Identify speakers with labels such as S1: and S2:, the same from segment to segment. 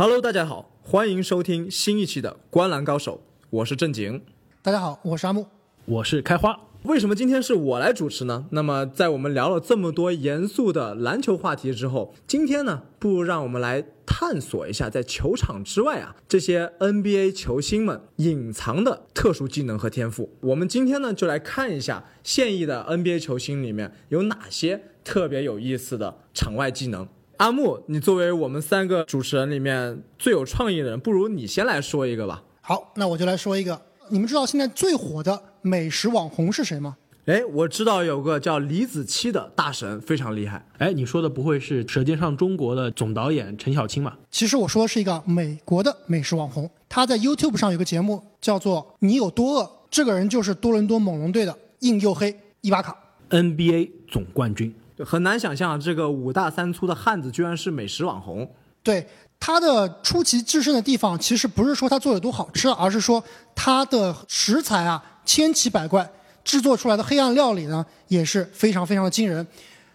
S1: Hello，大家好，欢迎收听新一期的《观篮高手》，我是正经。
S2: 大家好，我是阿木。
S3: 我是开花。
S1: 为什么今天是我来主持呢？那么，在我们聊了这么多严肃的篮球话题之后，今天呢，不如让我们来探索一下，在球场之外啊，这些 NBA 球星们隐藏的特殊技能和天赋。我们今天呢，就来看一下现役的 NBA 球星里面有哪些特别有意思的场外技能。阿木，你作为我们三个主持人里面最有创意的人，不如你先来说一个吧。
S2: 好，那我就来说一个。你们知道现在最火的美食网红是谁吗？
S1: 哎，我知道有个叫李子柒的大神，非常厉害。
S3: 哎，你说的不会是《舌尖上中国》的总导演陈小青吧？
S2: 其实我说的是一个美国的美食网红，他在 YouTube 上有个节目叫做《你有多饿》，这个人就是多伦多猛龙队的硬又黑伊巴卡。
S3: NBA 总冠军。
S1: 很难想象这个五大三粗的汉子居然是美食网红。
S2: 对他的出奇制胜的地方，其实不是说他做的多好吃，而是说他的食材啊千奇百怪，制作出来的黑暗料理呢也是非常非常的惊人。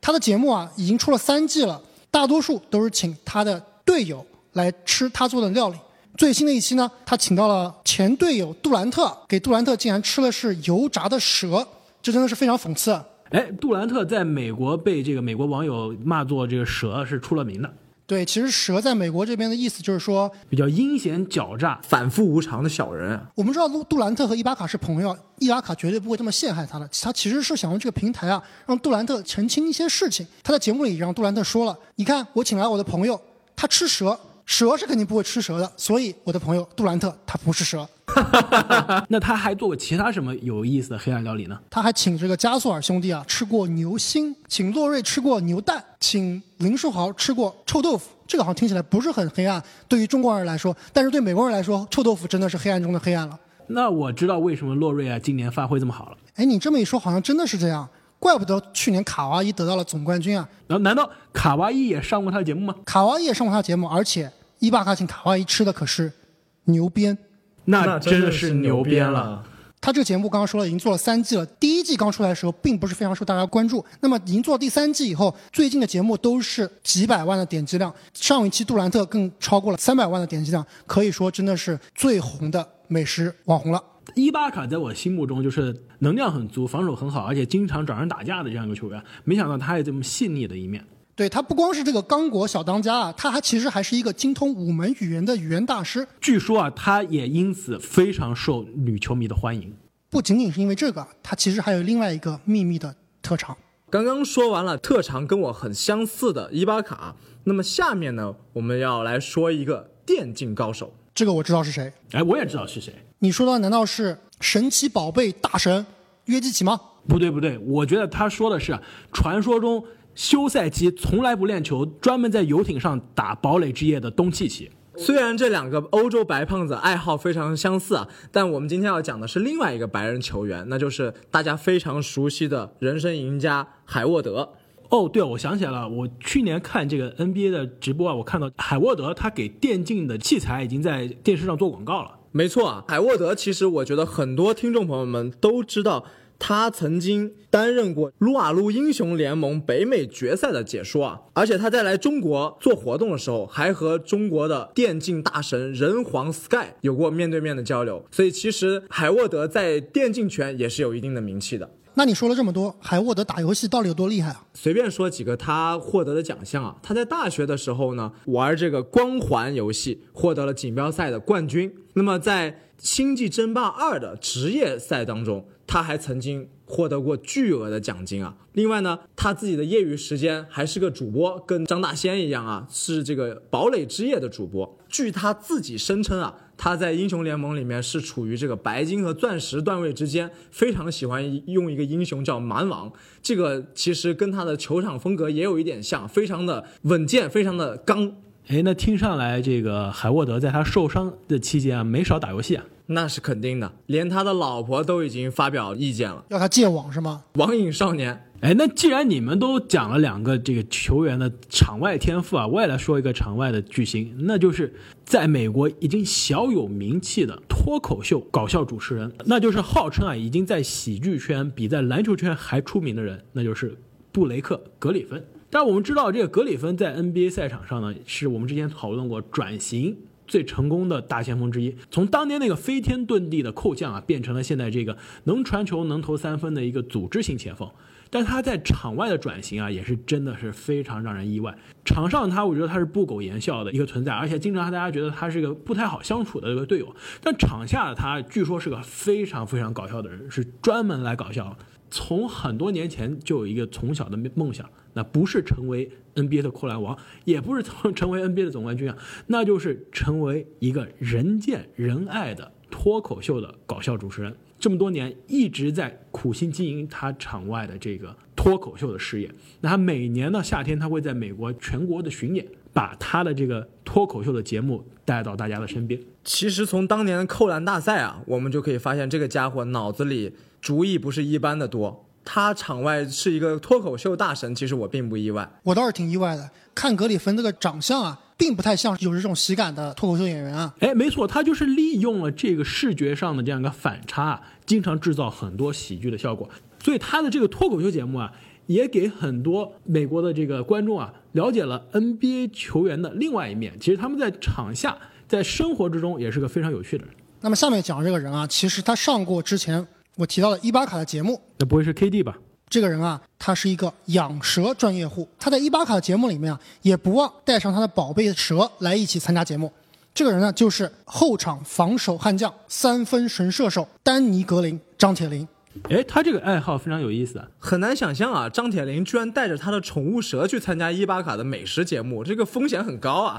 S2: 他的节目啊已经出了三季了，大多数都是请他的队友来吃他做的料理。最新的一期呢，他请到了前队友杜兰特，给杜兰特竟然吃的是油炸的蛇，这真的是非常讽刺。
S3: 哎，杜兰特在美国被这个美国网友骂作这个蛇是出了名的，
S2: 对，其实蛇在美国这边的意思就是说，
S3: 比较阴险狡诈。
S1: 反复无常的小人，
S2: 我们知道杜杜兰特和伊巴卡是朋友，伊巴卡绝对不会这么陷害他的。他其实是想用这个平台啊，让杜兰特澄清一些事情。他在节目里让杜兰特说了：“你看，我请来我的朋友，他吃蛇，蛇是肯定不会吃蛇的，所以我的朋友杜兰特他不是蛇。
S3: 那他还做过其他什么有意思的黑暗料理呢？
S2: 他还请这个加索尔兄弟啊吃过牛心，请洛瑞吃过牛蛋，请林书豪吃过臭豆腐。这个好像听起来不是很黑暗，对于中国人来说，但是对美国人来说，臭豆腐真的是黑暗中的黑暗了。
S3: 那我知道为什么洛瑞啊今年发挥这么好了。
S2: 哎，你这么一说，好像真的是这样。怪不得去年卡哇伊得到了总冠军啊！
S3: 然后难道卡哇伊也上过他的节目吗？
S2: 卡哇伊也上过他的节目，而且伊巴卡请卡哇伊吃的可是牛鞭。
S3: 那真的
S1: 是
S3: 牛鞭
S1: 了。。
S2: 他这个节目刚刚说了，已经做了三季了。第一季刚出来的时候，并不是非常受大家关注。那么已经做第三季以后，最近的节目都是几百万的点击量。上一期杜兰特更超过了三百万的点击量，可以说真的是最红的美食网红了。
S3: 伊巴卡在我心目中就是能量很足、防守很好，而且经常找人打架的这样一个球员。没想到他有这么细腻的一面。
S2: 对他不光是这个刚果小当家啊，他还其实还是一个精通五门语言的语言大师。
S3: 据说啊，他也因此非常受女球迷的欢迎。
S2: 不仅仅是因为这个，他其实还有另外一个秘密的特长。
S1: 刚刚说完了特长跟我很相似的伊巴卡，那么下面呢，我们要来说一个电竞高手。
S2: 这个我知道是谁。
S3: 哎，我也知道是谁。
S2: 你说的难道是神奇宝贝大神约基奇吗？
S3: 不对不对，我觉得他说的是啊传说中休赛期从来不练球，专门在游艇上打堡垒之夜的东契奇。
S1: 虽然这两个欧洲白胖子爱好非常相似啊，但我们今天要讲的是另外一个白人球员，那就是大家非常熟悉的人生赢家海沃德。
S3: 哦，对，我想起来了，我去年看这个 NBA 的直播啊，我看到海沃德他给电竞的器材已经在电视上做广告了。
S1: 没错啊，海沃德其实我觉得很多听众朋友们都知道，他曾经担任过撸啊撸英雄联盟北美决赛的解说啊，而且他在来中国做活动的时候，还和中国的电竞大神人皇 Sky 有过面对面的交流，所以其实海沃德在电竞圈也是有一定的名气的。
S2: 那你说了这么多，海沃德打游戏到底有多厉害啊？
S1: 随便说几个他获得的奖项啊，他在大学的时候呢，玩这个光环游戏获得了锦标赛的冠军。那么在《星际争霸二》的职业赛当中，他还曾经获得过巨额的奖金啊。另外呢，他自己的业余时间还是个主播，跟张大仙一样啊，是这个堡垒之夜的主播。据他自己声称啊，他在英雄联盟里面是处于这个白金和钻石段位之间，非常喜欢用一个英雄叫蛮王。这个其实跟他的球场风格也有一点像，非常的稳健，非常的刚。
S3: 哎，那听上来这个海沃德在他受伤的期间啊，没少打游戏啊。
S1: 那是肯定的，连他的老婆都已经发表意见了。
S2: 要他戒网是吗？
S1: 网瘾少年，
S3: 哎，那既然你们都讲了两个这个球员的场外天赋啊，我也来说一个场外的巨星，那就是在美国已经小有名气的脱口秀搞笑主持人，那就是号称啊已经在喜剧圈比在篮球圈还出名的人，那就是布雷克·格里芬。但我们知道，这个格里芬在 NBA 赛场上呢，是我们之前讨论过转型最成功的大前锋之一。从当年那个飞天遁地的扣将啊，变成了现在这个能传球、能投三分的一个组织型前锋。但他在场外的转型啊，也是真的是非常让人意外。场上他，我觉得他是不苟言笑的一个存在，而且经常大家觉得他是个不太好相处的一个队友。但场下的他，据说是个非常非常搞笑的人，是专门来搞笑。从很多年前就有一个从小的梦想，那不是成为 NBA 的扣篮王，也不是成成为 NBA 的总冠军啊，那就是成为一个人见人爱的脱口秀的搞笑主持人。这么多年一直在苦心经营他场外的这个脱口秀的事业。那他每年的夏天，他会在美国全国的巡演，把他的这个脱口秀的节目带到大家的身边。
S1: 其实从当年的扣篮大赛啊，我们就可以发现这个家伙脑子里。主意不是一般的多，他场外是一个脱口秀大神，其实我并不意外。
S2: 我倒是挺意外的，看格里芬这个长相啊，并不太像有这种喜感的脱口秀演员啊。
S3: 哎，没错，他就是利用了这个视觉上的这样一个反差，经常制造很多喜剧的效果。所以他的这个脱口秀节目啊，也给很多美国的这个观众啊，了解了 NBA 球员的另外一面。其实他们在场下，在生活之中也是个非常有趣的人。
S2: 那么下面讲这个人啊，其实他上过之前。我提到的伊巴卡的节目，
S3: 那不会是 KD 吧？
S2: 这个人啊，他是一个养蛇专业户。他在伊巴卡的节目里面啊，也不忘带上他的宝贝蛇来一起参加节目。这个人呢，就是后场防守悍将、三分神射手丹尼格林张铁林。
S3: 哎，他这个爱好非常有意思啊，
S1: 很难想象啊，张铁林居然带着他的宠物蛇去参加伊巴卡的美食节目，这个风险很高啊。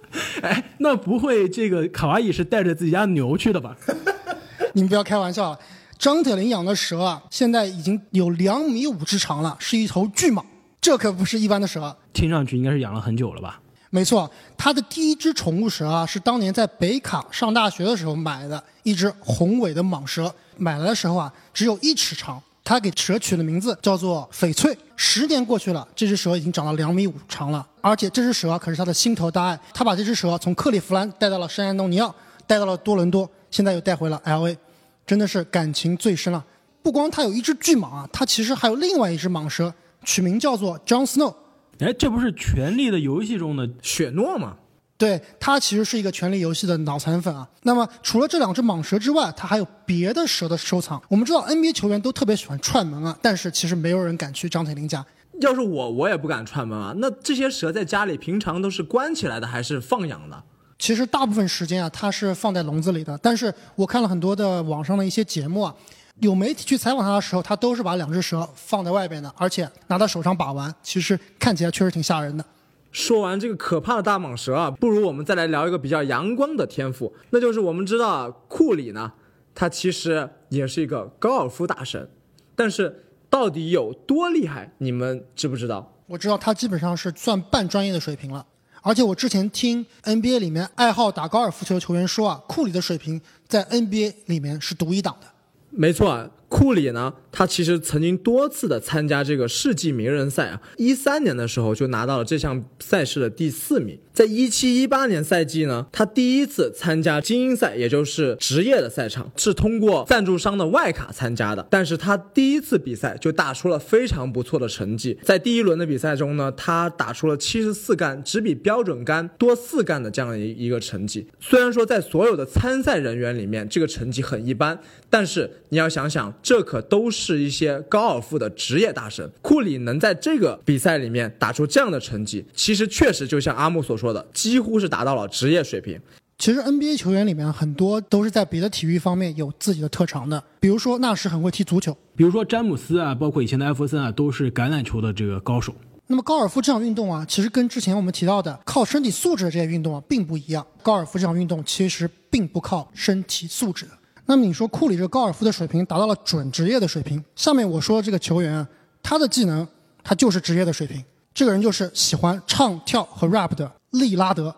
S3: 哎，那不会这个卡哇伊是带着自己家牛去的吧？
S2: 你们不要开玩笑。张铁林养的蛇啊，现在已经有两米五之长了，是一头巨蟒，这可不是一般的蛇。
S3: 听上去应该是养了很久了吧？
S2: 没错，他的第一只宠物蛇啊，是当年在北卡上大学的时候买的一只宏伟的蟒蛇，买来的时候啊，只有一尺长，他给蛇取的名字叫做翡翠。十年过去了，这只蛇已经长到两米五长了，而且这只蛇可是他的心头大爱，他把这只蛇从克利夫兰带到了圣安东尼奥，带到了多伦多，现在又带回了 L A。真的是感情最深了。不光他有一只巨蟒啊，他其实还有另外一只蟒蛇，取名叫做 John Snow。
S3: 哎，这不是《权力的游戏》中的
S1: 雪诺吗？
S2: 对，他其实是一个《权力游戏》的脑残粉啊。那么除了这两只蟒蛇之外，他还有别的蛇的收藏。我们知道 NBA 球员都特别喜欢串门啊，但是其实没有人敢去张铁林家。
S1: 要是我，我也不敢串门啊。那这些蛇在家里平常都是关起来的，还是放养的？
S2: 其实大部分时间啊，它是放在笼子里的。但是我看了很多的网上的一些节目啊，有媒体去采访他的时候，他都是把两只蛇放在外边的，而且拿到手上把玩，其实看起来确实挺吓人的。
S1: 说完这个可怕的大蟒蛇啊，不如我们再来聊一个比较阳光的天赋，那就是我们知道库里呢，他其实也是一个高尔夫大神，但是到底有多厉害，你们知不知道？
S2: 我知道他基本上是算半专业的水平了。而且我之前听 NBA 里面爱好打高尔夫球的球员说啊，库里的水平在 NBA 里面是独一档的。
S1: 没错。库里呢，他其实曾经多次的参加这个世纪名人赛啊，一三年的时候就拿到了这项赛事的第四名。在一七一八年赛季呢，他第一次参加精英赛，也就是职业的赛场，是通过赞助商的外卡参加的。但是他第一次比赛就打出了非常不错的成绩，在第一轮的比赛中呢，他打出了七十四杆，只比标准杆多四杆的这样一一个成绩。虽然说在所有的参赛人员里面，这个成绩很一般，但是你要想想。这可都是一些高尔夫的职业大神，库里能在这个比赛里面打出这样的成绩，其实确实就像阿木所说的，几乎是达到了职业水平。
S2: 其实 NBA 球员里面很多都是在别的体育方面有自己的特长的，比如说纳什很会踢足球，
S3: 比如说詹姆斯啊，包括以前的艾弗森啊，都是橄榄球的这个高手。
S2: 那么高尔夫这项运动啊，其实跟之前我们提到的靠身体素质的这些运动啊，并不一样。高尔夫这项运动其实并不靠身体素质的。那么你说库里这个高尔夫的水平达到了准职业的水平，下面我说的这个球员啊，他的技能他就是职业的水平。这个人就是喜欢唱跳和 rap 的利拉德。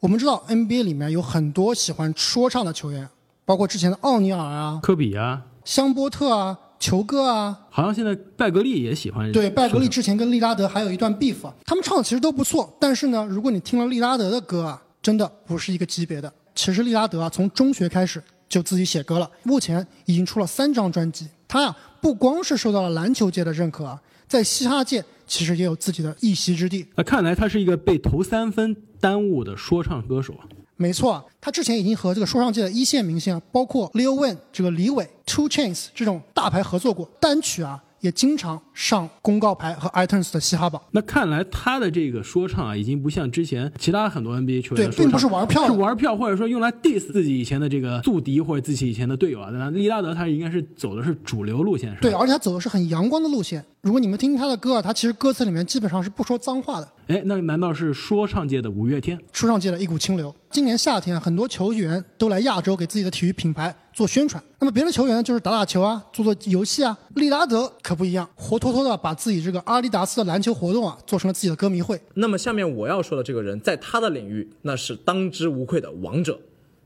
S2: 我们知道 NBA 里面有很多喜欢说唱的球员，包括之前的奥尼尔啊、
S3: 科比啊、
S2: 香波特啊、球哥啊，
S3: 好像现在拜格利也喜欢。
S2: 对，拜格利之前跟利拉德还有一段 beef，他们唱的其实都不错。但是呢，如果你听了利拉德的歌啊，真的不是一个级别的。其实利拉德啊，从中学开始。就自己写歌了，目前已经出了三张专辑。他呀不光是受到了篮球界的认可啊，在嘻哈界其实也有自己的一席之地。
S3: 那看来他是一个被投三分耽误的说唱歌手啊。
S2: 没错，他之前已经和这个说唱界的一线明星啊，包括 Lil Wayne 这个李伟、Two Chains 这种大牌合作过，单曲啊也经常上公告牌和 iTunes 的嘻哈榜。
S3: 那看来他的这个说唱啊，已经不像之前其他很多 NBA 球员说
S2: 对并不是玩票
S3: 是玩票，或者说用来 diss 自己以前的这个宿敌或者自己以前的队友啊。那利拉德他应该是走的是主流路线，是吧？
S2: 对，而且他走的是很阳光的路线。如果你们听听他的歌啊，他其实歌词里面基本上是不说脏话的，
S3: 哎，那难道是说唱界的五月天？
S2: 说唱界的一股清流。今年夏天啊，很多球员都来亚洲给自己的体育品牌做宣传。那么别的球员，就是打打球啊，做做游戏啊。利拉德可不一样，活脱脱的把自己这个阿迪达斯的篮球活动啊，做成了自己的歌迷会。
S1: 那么下面我要说的这个人，在他的领域那是当之无愧的王者，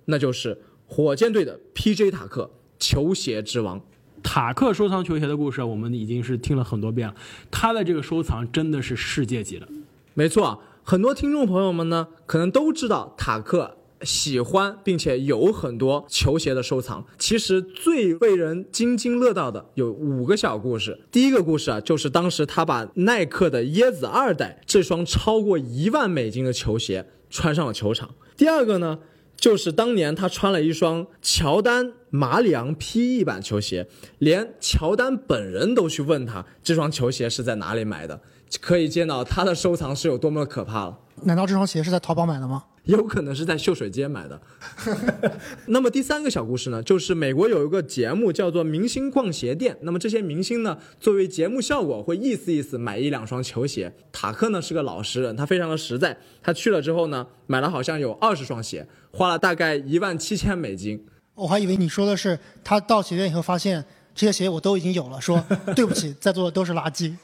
S1: 那就是火箭队的 P.J. 塔克，球鞋之王。
S3: 塔克收藏球鞋的故事，我们已经是听了很多遍了。他的这个收藏真的是世界级的。
S1: 没错啊，很多听众朋友们呢，可能都知道塔克喜欢并且有很多球鞋的收藏。其实最为人津津乐道的有五个小故事。第一个故事啊，就是当时他把耐克的椰子二代这双超过一万美金的球鞋穿上了球场。第二个呢，就是当年他穿了一双乔丹马里昂 PE 版球鞋，连乔丹本人都去问他这双球鞋是在哪里买的，可以见到他的收藏是有多么的可怕了。
S2: 难道这双鞋是在淘宝买的吗？
S1: 有可能是在秀水街买的。那么第三个小故事呢，就是美国有一个节目叫做《明星逛鞋店》，那么这些明星呢，作为节目效果会意思意思买一两双球鞋。塔克呢是个老实人，他非常的实在，他去了之后呢，买了好像有二十双鞋，花了大概一万七千美金。
S2: 我还以为你说的是他到鞋店以后发现这些鞋我都已经有了，说对不起，在座的都是垃圾。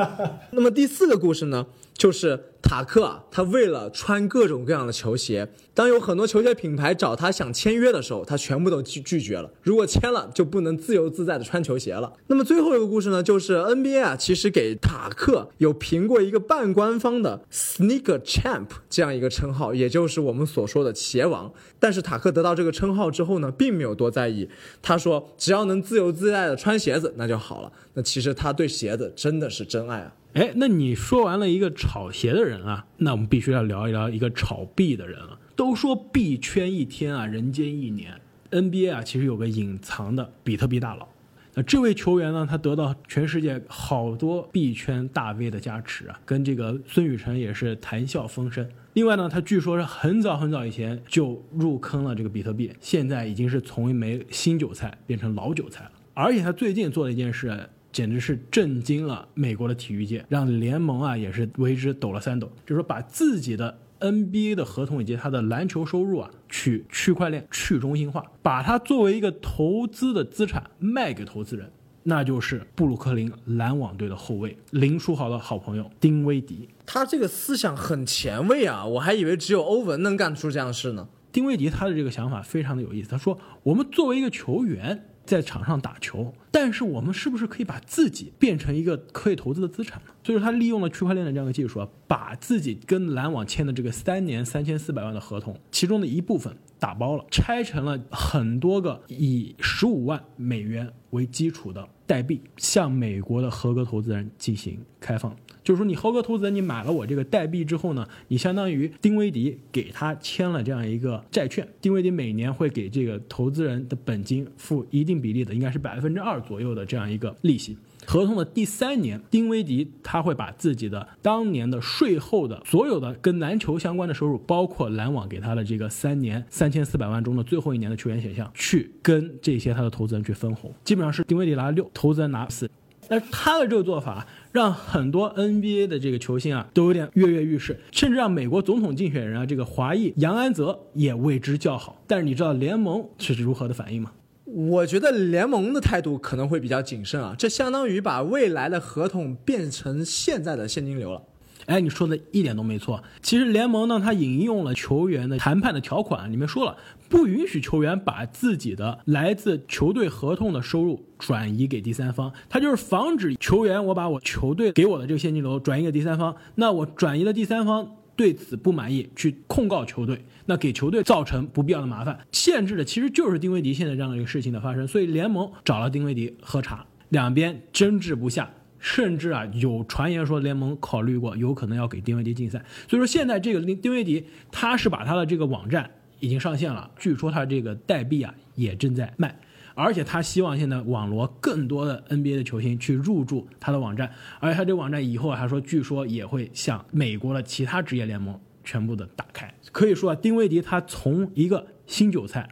S1: 那么第四个故事呢，就是塔克啊，他为了穿各种各样的球鞋，当有很多球鞋品牌找他想签约的时候，他全部都拒拒绝了。如果签了，就不能自由自在的穿球鞋了。那么最后一个故事呢，就是 NBA 啊，其实给塔克有评过一个半官方的 Sneaker Champ 这样一个称号，也就是我们所说的鞋王。但是塔克得到这个称号之后呢，并没有多在意。他说，只要能自由自在的穿鞋子，那就好了。那其实他对鞋子真的是真爱啊。
S3: 哎，那你说完了一个炒鞋的人啊，那我们必须要聊一聊一个炒币的人了。都说币圈一天啊，人间一年。NBA 啊，其实有个隐藏的比特币大佬。那这位球员呢，他得到全世界好多币圈大 V 的加持啊，跟这个孙宇晨也是谈笑风生。另外呢，他据说是很早很早以前就入坑了这个比特币，现在已经是从一枚新韭菜变成老韭菜了。而且他最近做了一件事，简直是震惊了美国的体育界，让联盟啊也是为之抖了三抖，就是说把自己的 NBA 的合同以及他的篮球收入啊，去区块链去中心化，把它作为一个投资的资产卖给投资人，那就是布鲁克林篮网队的后卫林书豪的好朋友丁威迪。
S1: 他这个思想很前卫啊，我还以为只有欧文能干出这样的事呢。
S3: 丁威迪他的这个想法非常的有意思，他说：“我们作为一个球员在场上打球，但是我们是不是可以把自己变成一个可以投资的资产呢？”所以说他利用了区块链的这样一个技术啊，把自己跟篮网签的这个三年三千四百万的合同，其中的一部分打包了，拆成了很多个以十五万美元为基础的代币，向美国的合格投资人进行开放。就是说，你合格投资人，你买了我这个代币之后呢，你相当于丁威迪给他签了这样一个债券，丁威迪每年会给这个投资人的本金付一定比例的，应该是百分之二左右的这样一个利息。合同的第三年，丁威迪他会把自己的当年的税后的所有的跟篮球相关的收入，包括篮网给他的这个三年三千四百万中的最后一年的球员选项，去跟这些他的投资人去分红，基本上是丁威迪拿六，投资人拿四。但是他的这个做法，让很多 NBA 的这个球星啊都有点跃跃欲试，甚至让美国总统竞选人啊这个华裔杨安泽也为之叫好。但是你知道联盟是如何的反应吗？
S1: 我觉得联盟的态度可能会比较谨慎啊，这相当于把未来的合同变成现在的现金流了。
S3: 哎，你说的一点都没错。其实联盟呢，它引用了球员的谈判的条款，里面说了，不允许球员把自己的来自球队合同的收入转移给第三方，它就是防止球员我把我球队给我的这个现金流转移给第三方，那我转移了第三方对此不满意，去控告球队，那给球队造成不必要的麻烦，限制的其实就是丁威迪现在这样的一个事情的发生，所以联盟找了丁威迪喝茶。两边争执不下，甚至啊有传言说联盟考虑过有可能要给丁威迪禁赛。所以说现在这个丁丁威迪他是把他的这个网站已经上线了，据说他这个代币啊也正在卖。而且他希望现在网罗更多的 NBA 的球星去入驻他的网站，而且他这个网站以后还说，据说也会向美国的其他职业联盟全部的打开。可以说啊，丁威迪他从一个新韭菜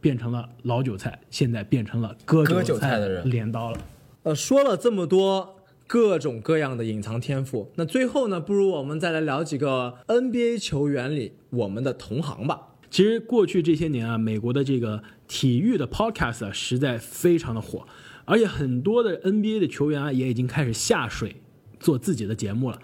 S3: 变成了老韭菜，现在变成了割韭
S1: 菜的人
S3: 镰刀了。
S1: 呃，说了这么多各种各样的隐藏天赋，那最后呢，不如我们再来聊几个 NBA 球员里我们的同行吧。
S3: 其实过去这些年啊，美国的这个体育的 podcast 啊，实在非常的火，而且很多的 NBA 的球员啊，也已经开始下水做自己的节目了。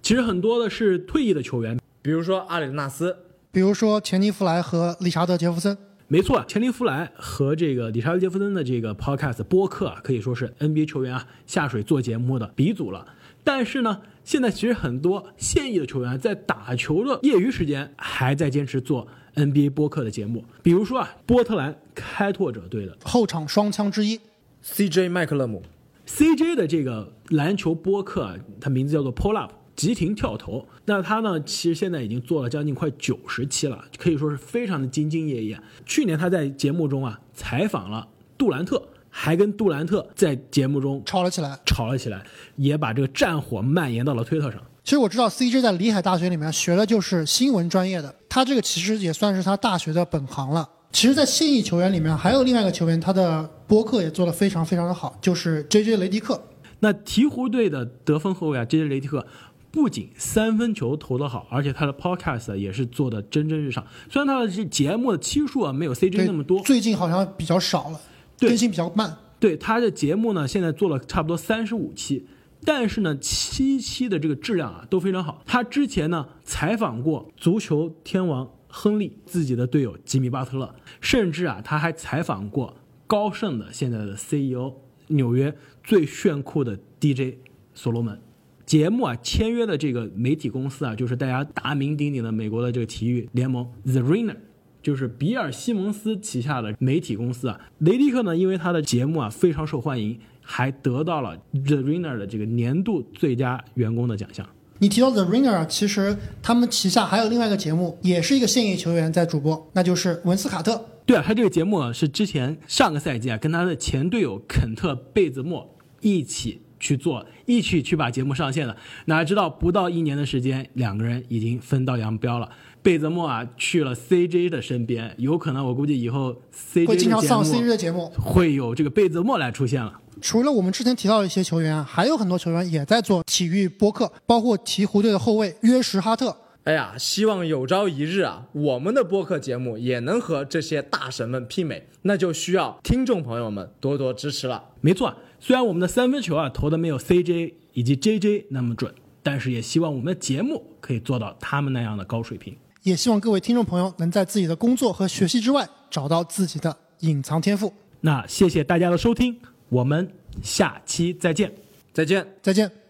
S3: 其实很多的是退役的球员，
S1: 比如说阿里纳斯，
S2: 比如说钱尼弗莱和理查德杰弗森。
S3: 没错，钱尼弗莱和这个理查德杰弗森的这个 podcast 播客啊，可以说是 NBA 球员啊下水做节目的鼻祖了。但是呢，现在其实很多现役的球员在打球的业余时间还在坚持做 NBA 播客的节目，比如说啊，波特兰开拓者队的
S2: 后场双枪之一
S1: ，CJ 麦克勒姆
S3: ，CJ 的这个篮球播客啊，它名字叫做 Pull Up。急停跳投，那他呢？其实现在已经做了将近快九十期了，可以说是非常的兢兢业业。去年他在节目中啊采访了杜兰特，还跟杜兰特在节目中
S2: 吵了起来。
S3: 吵了起来，也把这个战火蔓延到了推特上。
S2: 其实我知道 CJ 在里海大学里面学的就是新闻专业的，他这个其实也算是他大学的本行了。其实，在现役球员里面，还有另外一个球员，他的播客也做得非常非常的好，就是 JJ 雷迪克。
S3: 那鹈鹕队的得分后卫啊，J.J. 雷迪克不仅三分球投得好，而且他的 podcast 也是做的蒸蒸日上。虽然他的这节目的期数啊没有 CJ 那么多，
S2: 最近好像比较少了，更新比较慢。
S3: 对他的节目呢，现在做了差不多三十五期，但是呢，七期的这个质量啊都非常好。他之前呢采访过足球天王亨利自己的队友吉米巴特勒，甚至啊他还采访过高盛的现在的 CEO 纽约最炫酷的 DJ 所罗门。节目啊签约的这个媒体公司啊，就是大家大名鼎鼎的美国的这个体育联盟 The Ringer。就是比尔·西蒙斯旗下的媒体公司啊，雷迪克呢，因为他的节目啊非常受欢迎，还得到了 The Ringer 的这个年度最佳员工的奖项。
S2: 你提到 The Ringer，其实他们旗下还有另外一个节目，也是一个现役球员在主播，那就是文斯卡特。
S3: 对啊，他这个节目啊是之前上个赛季啊跟他的前队友肯特·贝兹莫一起去做，一起去把节目上线的。哪知道不到一年的时间，两个人已经分道扬镳了。贝泽莫啊去了 CJ 的身边，有可能我估计以后 CJ
S2: 会经常上 CJ
S3: 目
S2: 的节目。
S3: 会有这个贝泽莫来出现了。
S2: 除了我们之前提到的一些球员啊，还有很多球员也在做体育播客，包括鹈鹕队的后卫约什哈特。
S1: 哎呀，希望有朝一日啊，我们的播客节目也能和这些大神们媲美，那就需要听众朋友们多多支持了。
S3: 没错，虽然我们的三分球啊投的没有 CJ 以及 JJ 那么准，但是也希望我们的节目可以做到他们那样的高水平。
S2: 也希望各位听众朋友能在自己的工作和学习之外找到自己的隐藏天赋。
S3: 那谢谢大家的收听，我们下期再见。
S1: 再见。
S2: 再见。